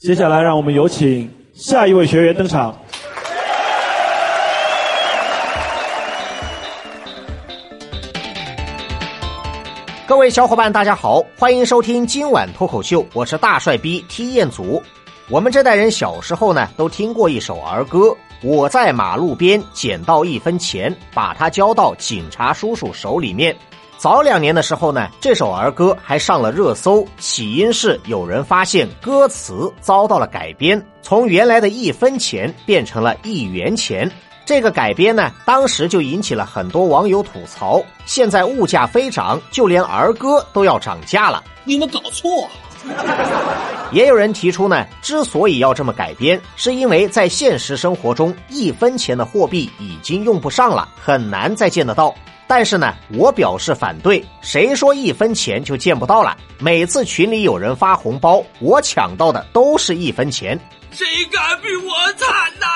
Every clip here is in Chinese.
接下来，让我们有请下一位学员登场。各位小伙伴，大家好，欢迎收听今晚脱口秀，我是大帅逼踢彦祖。我们这代人小时候呢，都听过一首儿歌：“我在马路边捡到一分钱，把它交到警察叔叔手里面。”早两年的时候呢，这首儿歌还上了热搜，起因是有人发现歌词遭到了改编，从原来的一分钱变成了一元钱。这个改编呢，当时就引起了很多网友吐槽。现在物价飞涨，就连儿歌都要涨价了，你们搞错。也有人提出呢，之所以要这么改编，是因为在现实生活中，一分钱的货币已经用不上了，很难再见得到。但是呢，我表示反对。谁说一分钱就见不到了？每次群里有人发红包，我抢到的都是一分钱。谁敢比我惨呐？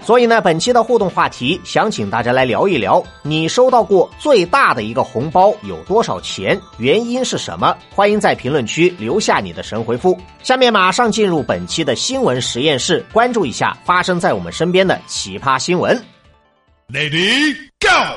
所以呢，本期的互动话题想请大家来聊一聊，你收到过最大的一个红包有多少钱？原因是什么？欢迎在评论区留下你的神回复。下面马上进入本期的新闻实验室，关注一下发生在我们身边的奇葩新闻。Lady Go。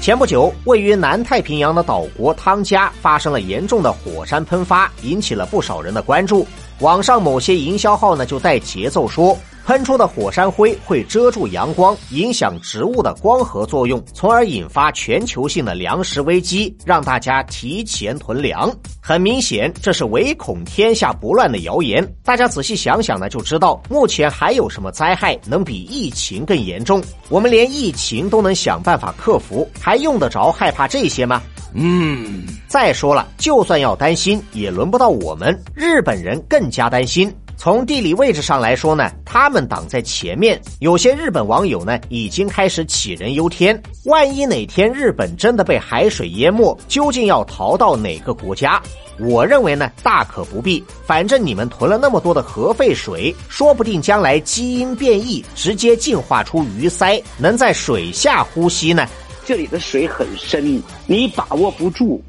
前不久，位于南太平洋的岛国汤加发生了严重的火山喷发，引起了不少人的关注。网上某些营销号呢就带节奏说，喷出的火山灰会遮住阳光，影响植物的光合作用，从而引发全球性的粮食危机，让大家提前囤粮。很明显，这是唯恐天下不乱的谣言。大家仔细想想呢，就知道目前还有什么灾害能比疫情更严重？我们连疫情都能想办法克服，还用得着害怕这些吗？嗯，再说了，就算要担心，也轮不到我们。日本人更加担心。从地理位置上来说呢，他们挡在前面。有些日本网友呢，已经开始杞人忧天：万一哪天日本真的被海水淹没，究竟要逃到哪个国家？我认为呢，大可不必。反正你们囤了那么多的核废水，说不定将来基因变异，直接进化出鱼鳃，能在水下呼吸呢。这里的水很深，你把握不住。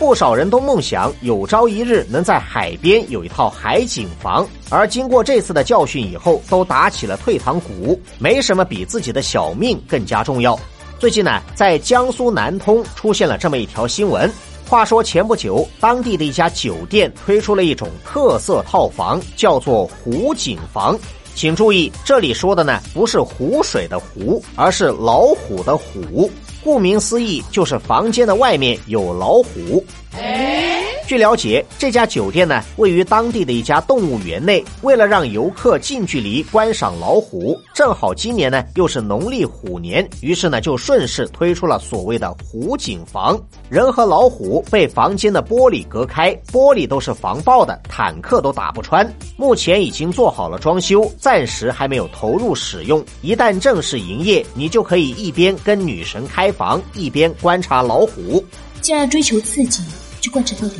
不少人都梦想有朝一日能在海边有一套海景房，而经过这次的教训以后，都打起了退堂鼓。没什么比自己的小命更加重要。最近呢，在江苏南通出现了这么一条新闻。话说前不久，当地的一家酒店推出了一种特色套房，叫做湖景房。请注意，这里说的呢不是湖水的湖，而是老虎的虎。顾名思义，就是房间的外面有老虎。据了解，这家酒店呢位于当地的一家动物园内。为了让游客近距离观赏老虎，正好今年呢又是农历虎年，于是呢就顺势推出了所谓的虎景房。人和老虎被房间的玻璃隔开，玻璃都是防爆的，坦克都打不穿。目前已经做好了装修，暂时还没有投入使用。一旦正式营业，你就可以一边跟女神开房，一边观察老虎。既然追求刺激。就贯彻到底。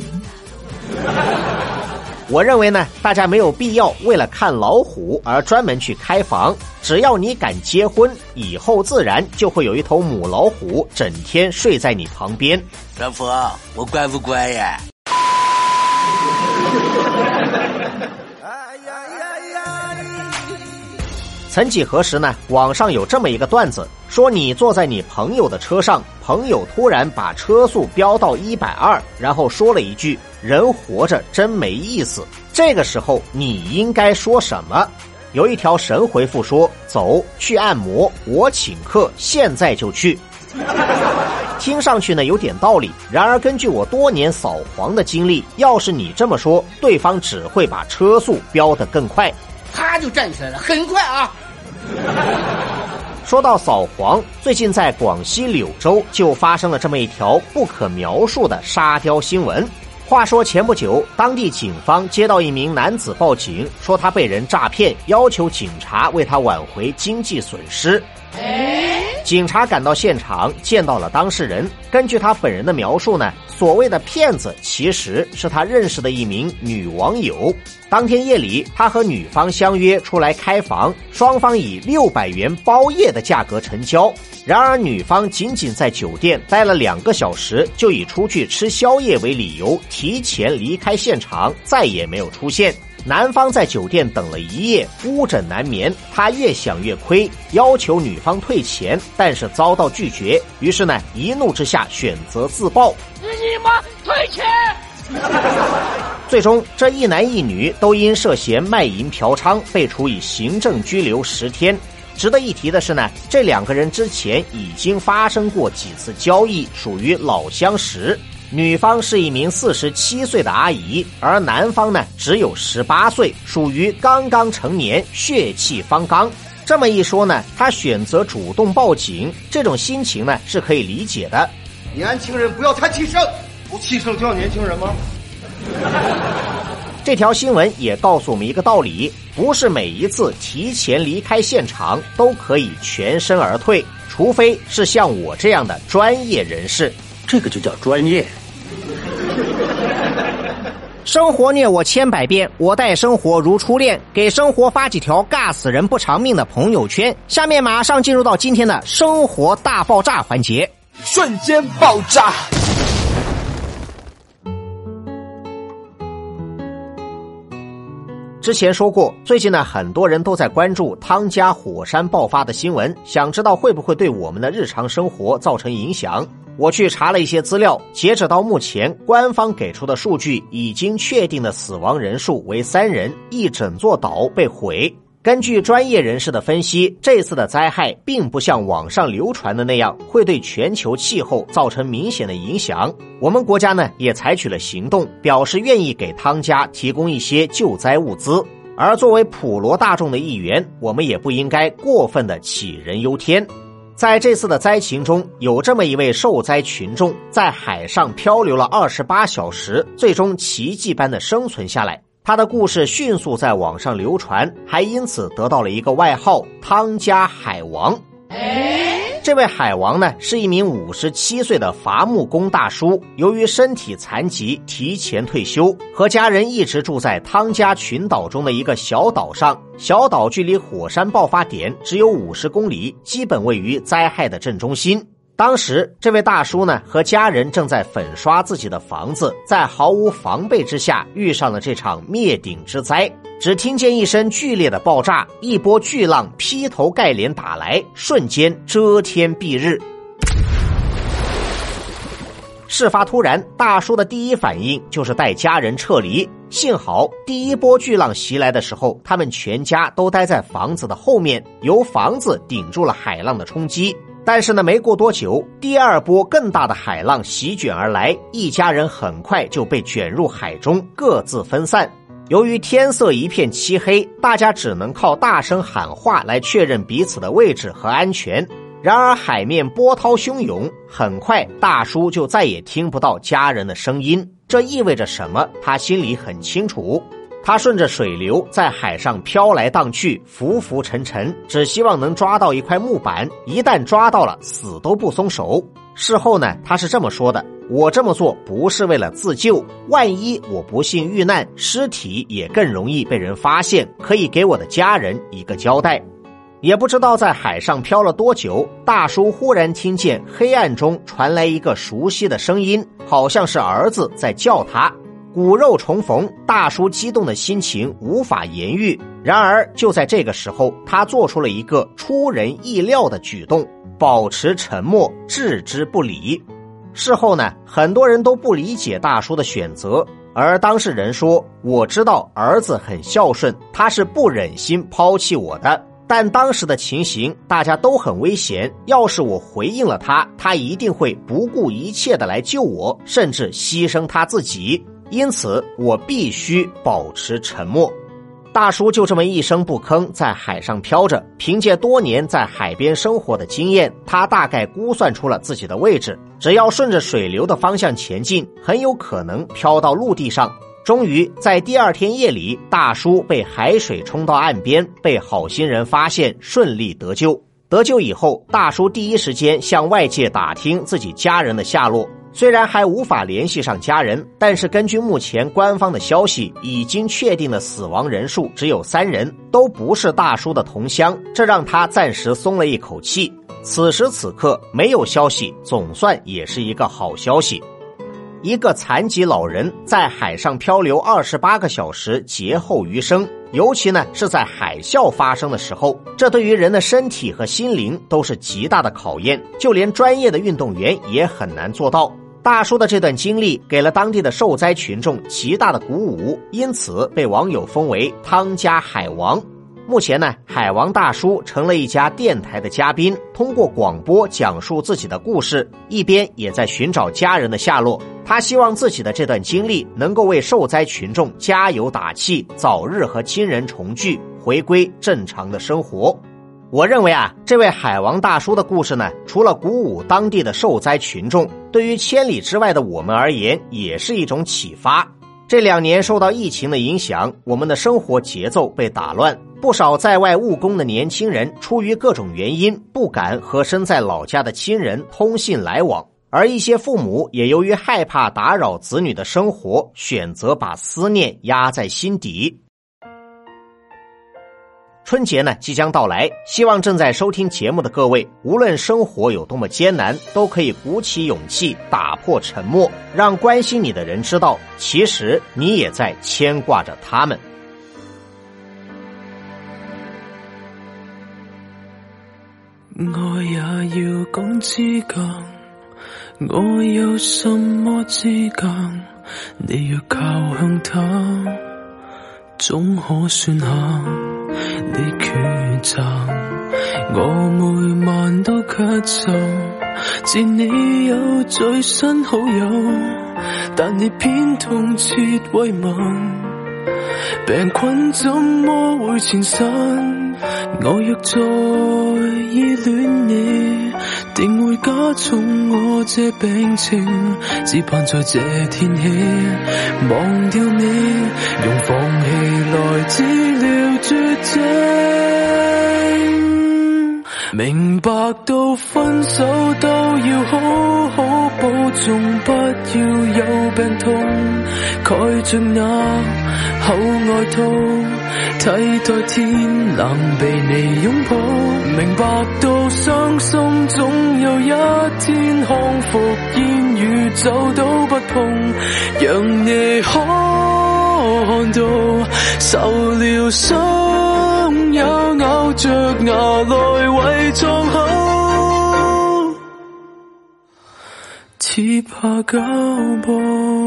我认为呢，大家没有必要为了看老虎而专门去开房。只要你敢结婚，以后自然就会有一头母老虎整天睡在你旁边。老婆，我乖不乖呀？曾几何时呢？网上有这么一个段子，说你坐在你朋友的车上，朋友突然把车速飙到一百二，然后说了一句：“人活着真没意思。”这个时候你应该说什么？有一条神回复说：“走去按摩，我请客，现在就去。”听上去呢有点道理，然而根据我多年扫黄的经历，要是你这么说，对方只会把车速飙得更快。他就站起来了，很快啊！说到扫黄，最近在广西柳州就发生了这么一条不可描述的沙雕新闻。话说前不久，当地警方接到一名男子报警，说他被人诈骗，要求警察为他挽回经济损失。警察赶到现场，见到了当事人。根据他本人的描述呢，所谓的骗子其实是他认识的一名女网友。当天夜里，他和女方相约出来开房，双方以六百元包夜的价格成交。然而，女方仅仅在酒店待了两个小时，就以出去吃宵夜为理由提前离开现场，再也没有出现。男方在酒店等了一夜，孤枕难眠。他越想越亏，要求女方退钱，但是遭到拒绝。于是呢，一怒之下选择自爆。你妈退钱！最终，这一男一女都因涉嫌卖淫嫖娼被处以行政拘留十天。值得一提的是呢，这两个人之前已经发生过几次交易，属于老相识。女方是一名四十七岁的阿姨，而男方呢只有十八岁，属于刚刚成年，血气方刚。这么一说呢，他选择主动报警，这种心情呢是可以理解的。年轻人不要太气盛，不气盛叫年轻人吗？这条新闻也告诉我们一个道理：不是每一次提前离开现场都可以全身而退，除非是像我这样的专业人士。这个就叫专业。生活虐我千百遍，我待生活如初恋。给生活发几条尬死人不偿命的朋友圈。下面马上进入到今天的生活大爆炸环节，瞬间爆炸。之前说过，最近呢，很多人都在关注汤加火山爆发的新闻，想知道会不会对我们的日常生活造成影响。我去查了一些资料，截止到目前，官方给出的数据已经确定的死亡人数为三人，一整座岛被毁。根据专业人士的分析，这次的灾害并不像网上流传的那样会对全球气候造成明显的影响。我们国家呢也采取了行动，表示愿意给汤加提供一些救灾物资。而作为普罗大众的一员，我们也不应该过分的杞人忧天。在这次的灾情中，有这么一位受灾群众，在海上漂流了二十八小时，最终奇迹般的生存下来。他的故事迅速在网上流传，还因此得到了一个外号“汤加海王”。这位海王呢，是一名五十七岁的伐木工大叔，由于身体残疾，提前退休，和家人一直住在汤加群岛中的一个小岛上。小岛距离火山爆发点只有五十公里，基本位于灾害的正中心。当时，这位大叔呢和家人正在粉刷自己的房子，在毫无防备之下遇上了这场灭顶之灾。只听见一声剧烈的爆炸，一波巨浪劈头盖脸打来，瞬间遮天蔽日。事发突然，大叔的第一反应就是带家人撤离。幸好第一波巨浪袭来的时候，他们全家都待在房子的后面，由房子顶住了海浪的冲击。但是呢，没过多久，第二波更大的海浪席卷而来，一家人很快就被卷入海中，各自分散。由于天色一片漆黑，大家只能靠大声喊话来确认彼此的位置和安全。然而，海面波涛汹涌，很快大叔就再也听不到家人的声音。这意味着什么？他心里很清楚。他顺着水流在海上飘来荡去，浮浮沉沉，只希望能抓到一块木板。一旦抓到了，死都不松手。事后呢，他是这么说的：“我这么做不是为了自救，万一我不幸遇难，尸体也更容易被人发现，可以给我的家人一个交代。”也不知道在海上漂了多久，大叔忽然听见黑暗中传来一个熟悉的声音，好像是儿子在叫他。骨肉重逢，大叔激动的心情无法言喻。然而，就在这个时候，他做出了一个出人意料的举动，保持沉默，置之不理。事后呢，很多人都不理解大叔的选择，而当事人说：“我知道儿子很孝顺，他是不忍心抛弃我的。但当时的情形，大家都很危险。要是我回应了他，他一定会不顾一切的来救我，甚至牺牲他自己。”因此，我必须保持沉默。大叔就这么一声不吭，在海上飘着。凭借多年在海边生活的经验，他大概估算出了自己的位置。只要顺着水流的方向前进，很有可能飘到陆地上。终于在第二天夜里，大叔被海水冲到岸边，被好心人发现，顺利得救。得救以后，大叔第一时间向外界打听自己家人的下落。虽然还无法联系上家人，但是根据目前官方的消息，已经确定的死亡人数只有三人，都不是大叔的同乡，这让他暂时松了一口气。此时此刻没有消息，总算也是一个好消息。一个残疾老人在海上漂流二十八个小时，劫后余生。尤其呢是在海啸发生的时候，这对于人的身体和心灵都是极大的考验，就连专业的运动员也很难做到。大叔的这段经历给了当地的受灾群众极大的鼓舞，因此被网友封为“汤家海王”。目前呢，海王大叔成了一家电台的嘉宾，通过广播讲述自己的故事，一边也在寻找家人的下落。他希望自己的这段经历能够为受灾群众加油打气，早日和亲人重聚，回归正常的生活。我认为啊，这位海王大叔的故事呢，除了鼓舞当地的受灾群众，对于千里之外的我们而言，也是一种启发。这两年受到疫情的影响，我们的生活节奏被打乱。不少在外务工的年轻人，出于各种原因，不敢和身在老家的亲人通信来往；而一些父母也由于害怕打扰子女的生活，选择把思念压在心底。春节呢即将到来，希望正在收听节目的各位，无论生活有多么艰难，都可以鼓起勇气，打破沉默，让关心你的人知道，其实你也在牵挂着他们。我也要讲资格，我有什么资格？你若靠向他，总可算下你抉择。我每晚都咳嗽，自你有最新好友，但你偏痛彻慰问，病菌怎么会缠身？我若再依恋你，定会加重我这病情。只盼在这天起忘掉你，用放弃来治疗绝症。明白到分手都要好好保重，不要有病痛，盖着那厚外套，替代天冷被你拥抱。明白到伤心总有一天康复，烟雨走都不碰，让你可看到受了伤也咬着牙来为创口，只怕交步。